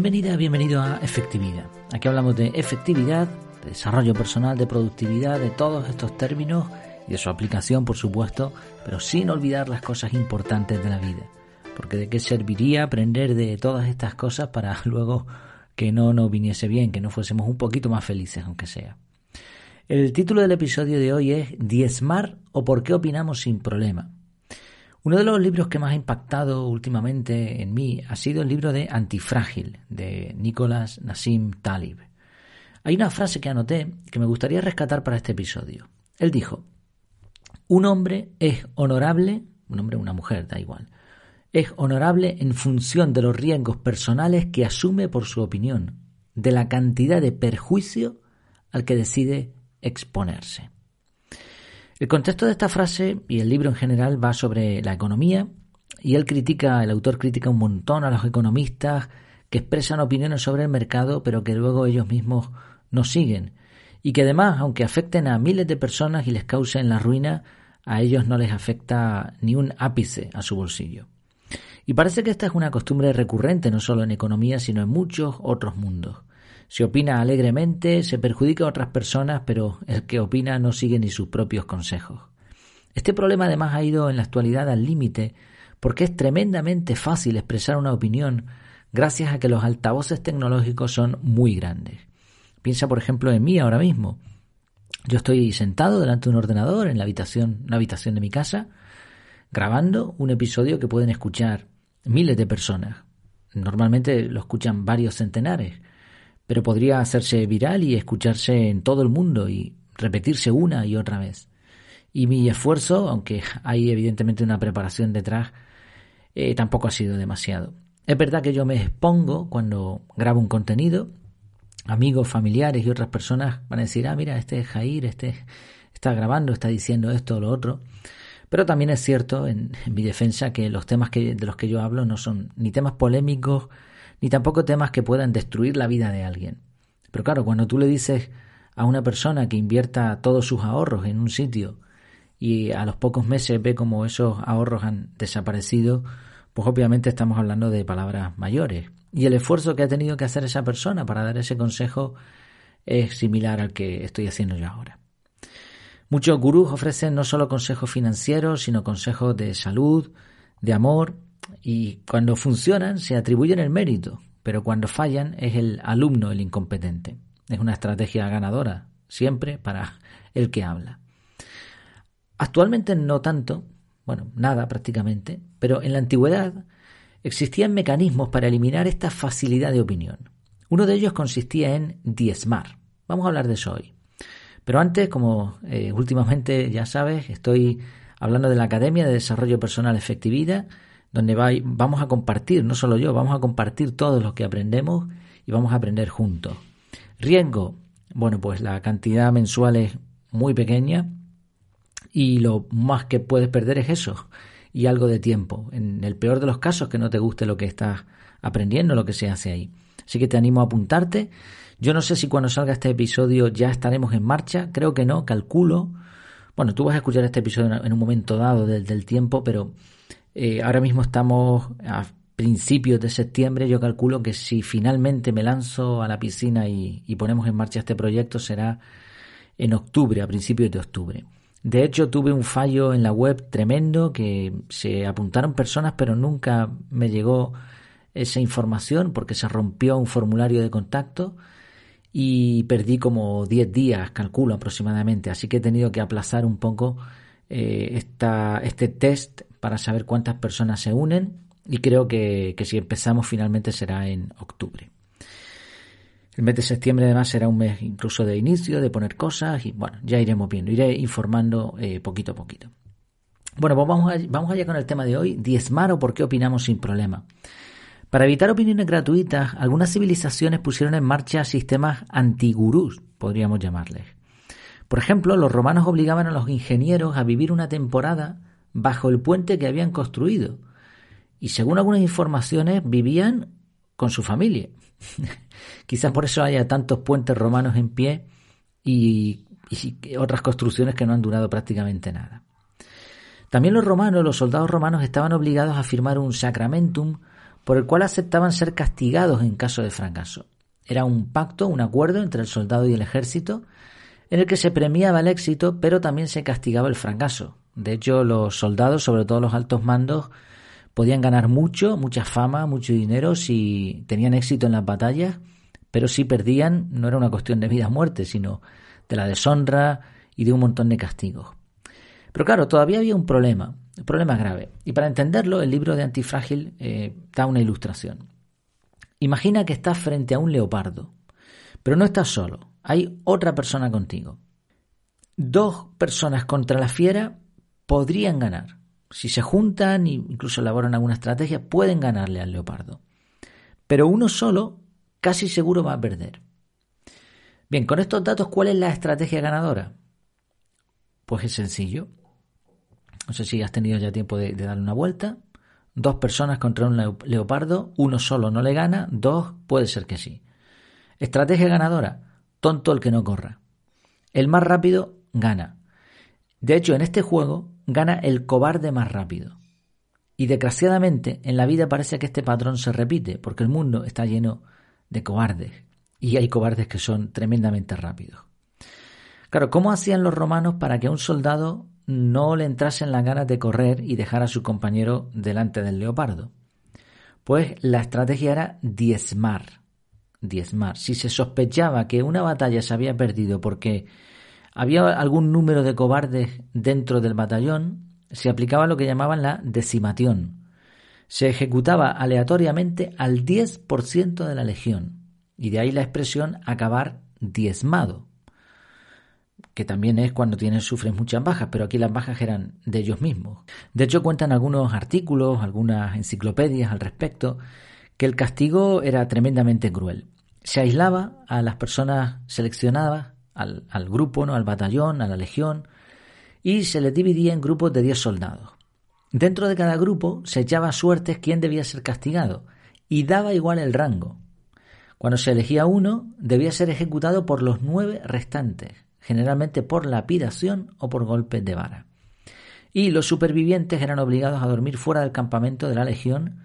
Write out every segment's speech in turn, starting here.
Bienvenida, bienvenido a Efectividad. Aquí hablamos de efectividad, de desarrollo personal, de productividad, de todos estos términos y de su aplicación, por supuesto, pero sin olvidar las cosas importantes de la vida. Porque de qué serviría aprender de todas estas cosas para luego que no nos viniese bien, que no fuésemos un poquito más felices, aunque sea. El título del episodio de hoy es Diezmar o por qué opinamos sin problema. Uno de los libros que más ha impactado últimamente en mí ha sido el libro de Antifrágil de Nicolás Nassim Talib. Hay una frase que anoté que me gustaría rescatar para este episodio. Él dijo, un hombre es honorable, un hombre o una mujer, da igual, es honorable en función de los riesgos personales que asume por su opinión, de la cantidad de perjuicio al que decide exponerse. El contexto de esta frase y el libro en general va sobre la economía y él critica, el autor critica un montón a los economistas que expresan opiniones sobre el mercado pero que luego ellos mismos no siguen y que además, aunque afecten a miles de personas y les causen la ruina, a ellos no les afecta ni un ápice a su bolsillo. Y parece que esta es una costumbre recurrente no solo en economía, sino en muchos otros mundos. Se opina alegremente, se perjudica a otras personas, pero el que opina no sigue ni sus propios consejos. Este problema además ha ido en la actualidad al límite porque es tremendamente fácil expresar una opinión gracias a que los altavoces tecnológicos son muy grandes. Piensa, por ejemplo, en mí ahora mismo. Yo estoy sentado delante de un ordenador en la habitación, una habitación de mi casa, grabando un episodio que pueden escuchar miles de personas. Normalmente lo escuchan varios centenares pero podría hacerse viral y escucharse en todo el mundo y repetirse una y otra vez. Y mi esfuerzo, aunque hay evidentemente una preparación detrás, eh, tampoco ha sido demasiado. Es verdad que yo me expongo cuando grabo un contenido, amigos, familiares y otras personas van a decir, ah, mira, este es Jair, este está grabando, está diciendo esto o lo otro. Pero también es cierto, en, en mi defensa, que los temas que, de los que yo hablo no son ni temas polémicos, ni tampoco temas que puedan destruir la vida de alguien. Pero claro, cuando tú le dices a una persona que invierta todos sus ahorros en un sitio y a los pocos meses ve como esos ahorros han desaparecido, pues obviamente estamos hablando de palabras mayores. Y el esfuerzo que ha tenido que hacer esa persona para dar ese consejo es similar al que estoy haciendo yo ahora. Muchos gurús ofrecen no solo consejos financieros, sino consejos de salud, de amor y cuando funcionan se atribuyen el mérito, pero cuando fallan es el alumno el incompetente. Es una estrategia ganadora, siempre para el que habla. Actualmente no tanto, bueno, nada prácticamente, pero en la antigüedad existían mecanismos para eliminar esta facilidad de opinión. Uno de ellos consistía en diezmar. Vamos a hablar de eso hoy. Pero antes, como eh, últimamente ya sabes, estoy hablando de la Academia de Desarrollo Personal Efectividad, donde vamos a compartir, no solo yo, vamos a compartir todo lo que aprendemos y vamos a aprender juntos. Riesgo, bueno, pues la cantidad mensual es muy pequeña y lo más que puedes perder es eso y algo de tiempo. En el peor de los casos que no te guste lo que estás aprendiendo, lo que se hace ahí. Así que te animo a apuntarte. Yo no sé si cuando salga este episodio ya estaremos en marcha, creo que no, calculo. Bueno, tú vas a escuchar este episodio en un momento dado del tiempo, pero eh, ahora mismo estamos a principios de septiembre. Yo calculo que si finalmente me lanzo a la piscina y, ponemos en marcha este proyecto será en octubre, a principios de octubre. De hecho, tuve un fallo en la web tremendo que se apuntaron personas, pero nunca me llegó esa información porque se rompió un formulario de contacto y perdí como 10 días, calculo aproximadamente. Así que he tenido que aplazar un poco eh, esta, este test para saber cuántas personas se unen y creo que, si empezamos finalmente será en octubre. El mes de septiembre además será un mes incluso de inicio, de poner cosas y bueno, ya iremos viendo, iré informando eh, poquito a poquito. Bueno, pues vamos, vamos allá con el tema de hoy, diezmar o por qué opinamos sin problema. Para evitar opiniones gratuitas, algunas civilizaciones pusieron en marcha sistemas antigurús, podríamos llamarles. Por ejemplo, los romanos obligaban a los ingenieros a vivir una temporada bajo el puente que habían construido. Y según algunas informaciones, vivían con su familia. Quizás por eso haya tantos puentes romanos en pie y, otras construcciones que no han durado prácticamente nada. También los romanos, los soldados romanos, estaban obligados a firmar un sacramentum por el cual aceptaban ser castigados en caso de fracaso. Era un pacto, un acuerdo entre el soldado y el ejército, en el que se premiaba el éxito, pero también se castigaba el fracaso. De hecho, los soldados, sobre todo los altos mandos, podían ganar mucho, mucha fama, mucho dinero si tenían éxito en las batallas, pero si perdían no era una cuestión de vida o muerte, sino de la deshonra y de un montón de castigos. Pero claro, todavía había un problema, un problema grave. Y para entenderlo, el libro de Antifrágil eh, da una ilustración. Imagina que estás frente a un leopardo, pero no estás solo, hay otra persona contigo. Dos personas contra la fiera podrían ganar. Si se juntan e incluso elaboran alguna estrategia, pueden ganarle al leopardo. Pero uno solo casi seguro va a perder. Bien, con estos datos, ¿cuál es la estrategia ganadora? Pues es sencillo. No sé si has tenido ya tiempo de, darle una vuelta. Dos personas contra un leopardo, uno solo no le gana, dos puede ser que sí. Estrategia ganadora, tonto el que no corra. El más rápido gana. De hecho, en este juego gana el cobarde más rápido. Y desgraciadamente en la vida parece que este patrón se repite, porque el mundo está lleno de cobardes. Y hay cobardes que son tremendamente rápidos. Claro, ¿cómo hacían los romanos para que a un soldado no le entrasen las ganas de correr y dejar a su compañero delante del leopardo? Pues la estrategia era diezmar. Diezmar. Si se sospechaba que una batalla se había perdido porque había algún número de cobardes dentro del batallón, se aplicaba lo que llamaban la decimación. Se ejecutaba aleatoriamente al 10% de la legión, y de ahí la expresión acabar diezmado que también es cuando tienes, sufres muchas bajas, pero aquí las bajas eran de ellos mismos. De hecho, cuentan algunos artículos, algunas enciclopedias al respecto, que el castigo era tremendamente cruel. Se aislaba a las personas seleccionadas, al, grupo, ¿no? al batallón, a la legión, y se les dividía en grupos de 10 soldados. Dentro de cada grupo se echaba suertes quién debía ser castigado, y daba igual el rango. Cuando se elegía uno, debía ser ejecutado por los nueve restantes generalmente por lapidación o por golpes de vara. Y los supervivientes eran obligados a dormir fuera del campamento de la legión,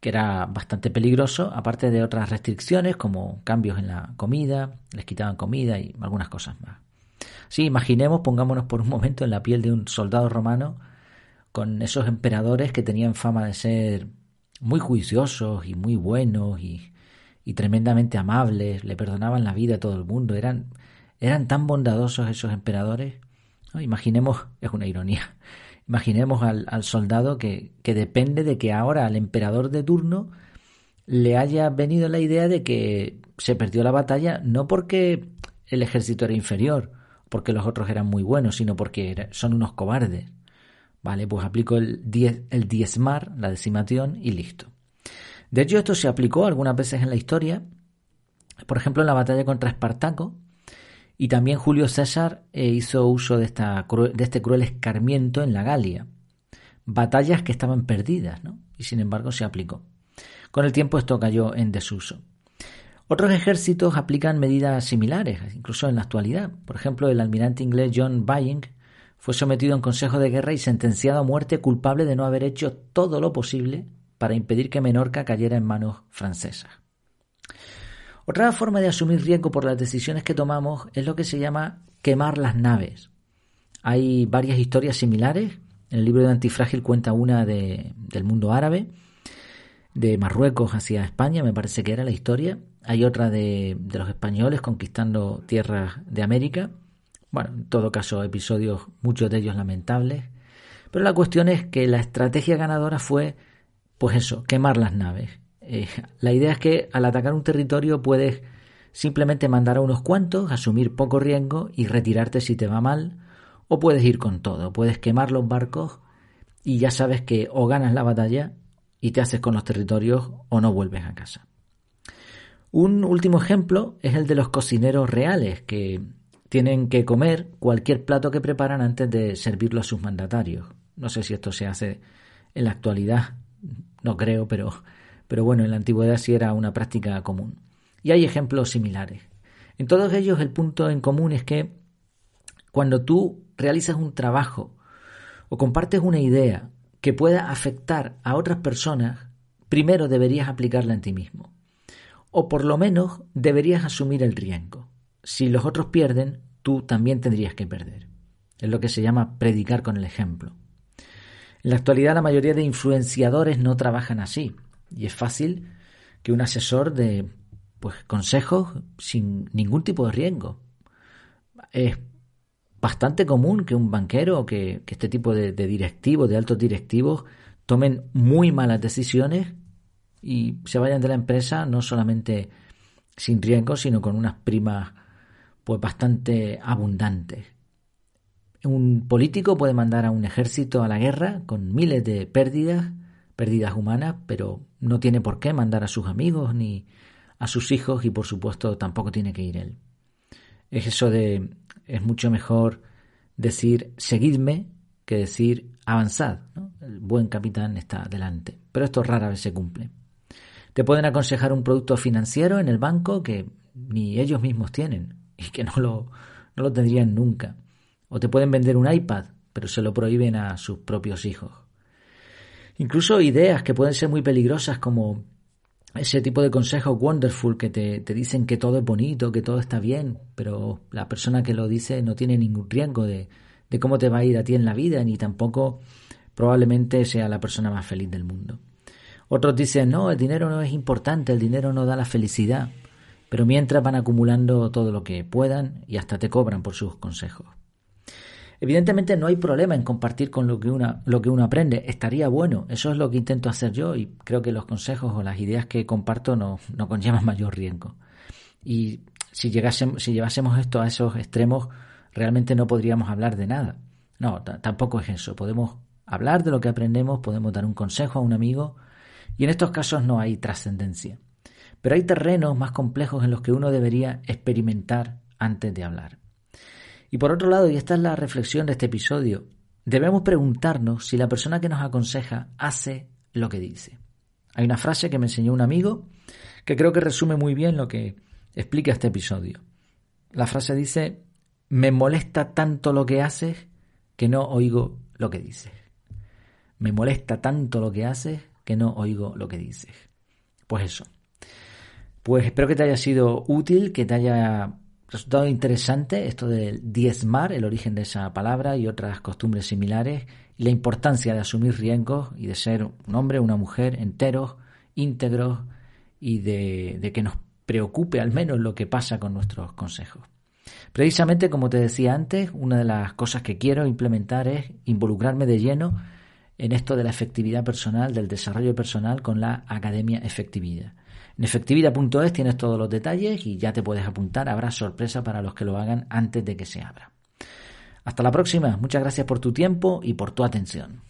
que era bastante peligroso, aparte de otras restricciones como cambios en la comida, les quitaban comida y algunas cosas más. Sí, imaginemos, pongámonos por un momento en la piel de un soldado romano con esos emperadores que tenían fama de ser muy juiciosos y muy buenos y, y tremendamente amables, le perdonaban la vida a todo el mundo, eran eran tan bondadosos esos emperadores. Imaginemos, es una ironía, imaginemos al, soldado que, depende de que ahora al emperador de turno le haya venido la idea de que se perdió la batalla no porque el ejército era inferior, porque los otros eran muy buenos, sino porque son unos cobardes. Vale, pues aplico el, el diezmar, la decimación y listo. De hecho, esto se aplicó algunas veces en la historia. Por ejemplo, en la batalla contra Espartaco, y también Julio César eh, hizo uso de, esta, de este cruel escarmiento en la Galia. Batallas que estaban perdidas, ¿no? Y sin embargo se aplicó. Con el tiempo esto cayó en desuso. Otros ejércitos aplican medidas similares, incluso en la actualidad. Por ejemplo, el almirante inglés John Byng fue sometido a un consejo de guerra y sentenciado a muerte culpable de no haber hecho todo lo posible para impedir que Menorca cayera en manos francesas. Otra forma de asumir riesgo por las decisiones que tomamos es lo que se llama quemar las naves. Hay varias historias similares. En el libro de Antifrágil cuenta una de, del mundo árabe, de Marruecos hacia España, me parece que era la historia. Hay otra de, de los españoles conquistando tierras de América. Bueno, en todo caso, episodios, muchos de ellos lamentables. Pero la cuestión es que la estrategia ganadora fue, pues eso, quemar las naves. Eh, la idea es que al atacar un territorio puedes simplemente mandar a unos cuantos, asumir poco riesgo y retirarte si te va mal, o puedes ir con todo, puedes quemar los barcos y ya sabes que o ganas la batalla y te haces con los territorios o no vuelves a casa. Un último ejemplo es el de los cocineros reales que tienen que comer cualquier plato que preparan antes de servirlo a sus mandatarios. No sé si esto se hace en la actualidad, no creo, pero pero bueno, en la antigüedad sí era una práctica común. Y hay ejemplos similares. En todos ellos el punto en común es que cuando tú realizas un trabajo o compartes una idea que pueda afectar a otras personas, primero deberías aplicarla en ti mismo. O por lo menos deberías asumir el riesgo. Si los otros pierden, tú también tendrías que perder. Es lo que se llama predicar con el ejemplo. En la actualidad la mayoría de influenciadores no trabajan así y es fácil que un asesor de pues consejos sin ningún tipo de riesgo. Es bastante común que un banquero o que, este tipo de, de directivos, de altos directivos, tomen muy malas decisiones y se vayan de la empresa no solamente sin riesgo, sino con unas primas pues bastante abundantes. Un político puede mandar a un ejército a la guerra con miles de pérdidas, pérdidas humanas, pero no tiene por qué mandar a sus amigos ni a sus hijos y por supuesto tampoco tiene que ir él. Es eso de es mucho mejor decir seguidme que decir avanzad. El buen capitán está delante. Pero esto rara vez se cumple. Te pueden aconsejar un producto financiero en el banco que ni ellos mismos tienen y que no lo, no lo tendrían nunca. O te pueden vender un iPad, pero se lo prohíben a sus propios hijos. Incluso ideas que pueden ser muy peligrosas como ese tipo de consejos wonderful que te, te, dicen que todo es bonito, que todo está bien, pero la persona que lo dice no tiene ningún riesgo de, de cómo te va a ir a ti en la vida, ni tampoco probablemente sea la persona más feliz del mundo. Otros dicen, no, el dinero no es importante, el dinero no da la felicidad, pero mientras van acumulando todo lo que puedan y hasta te cobran por sus consejos. Evidentemente no hay problema en compartir con lo que, una, lo que uno aprende. Estaría bueno. Eso es lo que intento hacer yo y creo que los consejos o las ideas que comparto no, no conllevan mayor riesgo. Y si, si llevásemos esto a esos extremos, realmente no podríamos hablar de nada. No, tampoco es eso. Podemos hablar de lo que aprendemos, podemos dar un consejo a un amigo y en estos casos no hay trascendencia. Pero hay terrenos más complejos en los que uno debería experimentar antes de hablar. Y por otro lado, y esta es la reflexión de este episodio, debemos preguntarnos si la persona que nos aconseja hace lo que dice. Hay una frase que me enseñó un amigo que creo que resume muy bien lo que explica este episodio. La frase dice, me molesta tanto lo que haces que no oigo lo que dices. Me molesta tanto lo que haces que no oigo lo que dices. Pues eso. Pues espero que te haya sido útil, que te haya resultado interesante esto de diezmar, el origen de esa palabra y otras costumbres similares, y la importancia de asumir riesgos y de ser un hombre una mujer enteros, íntegros y de, de que nos preocupe al menos lo que pasa con nuestros consejos. Precisamente, como te decía antes, una de las cosas que quiero implementar es involucrarme de lleno en esto de la efectividad personal, del desarrollo personal con la Academia Efectividad. En efectividad.es tienes todos los detalles y ya te puedes apuntar. Habrá sorpresa para los que lo hagan antes de que se abra. Hasta la próxima. Muchas gracias por tu tiempo y por tu atención.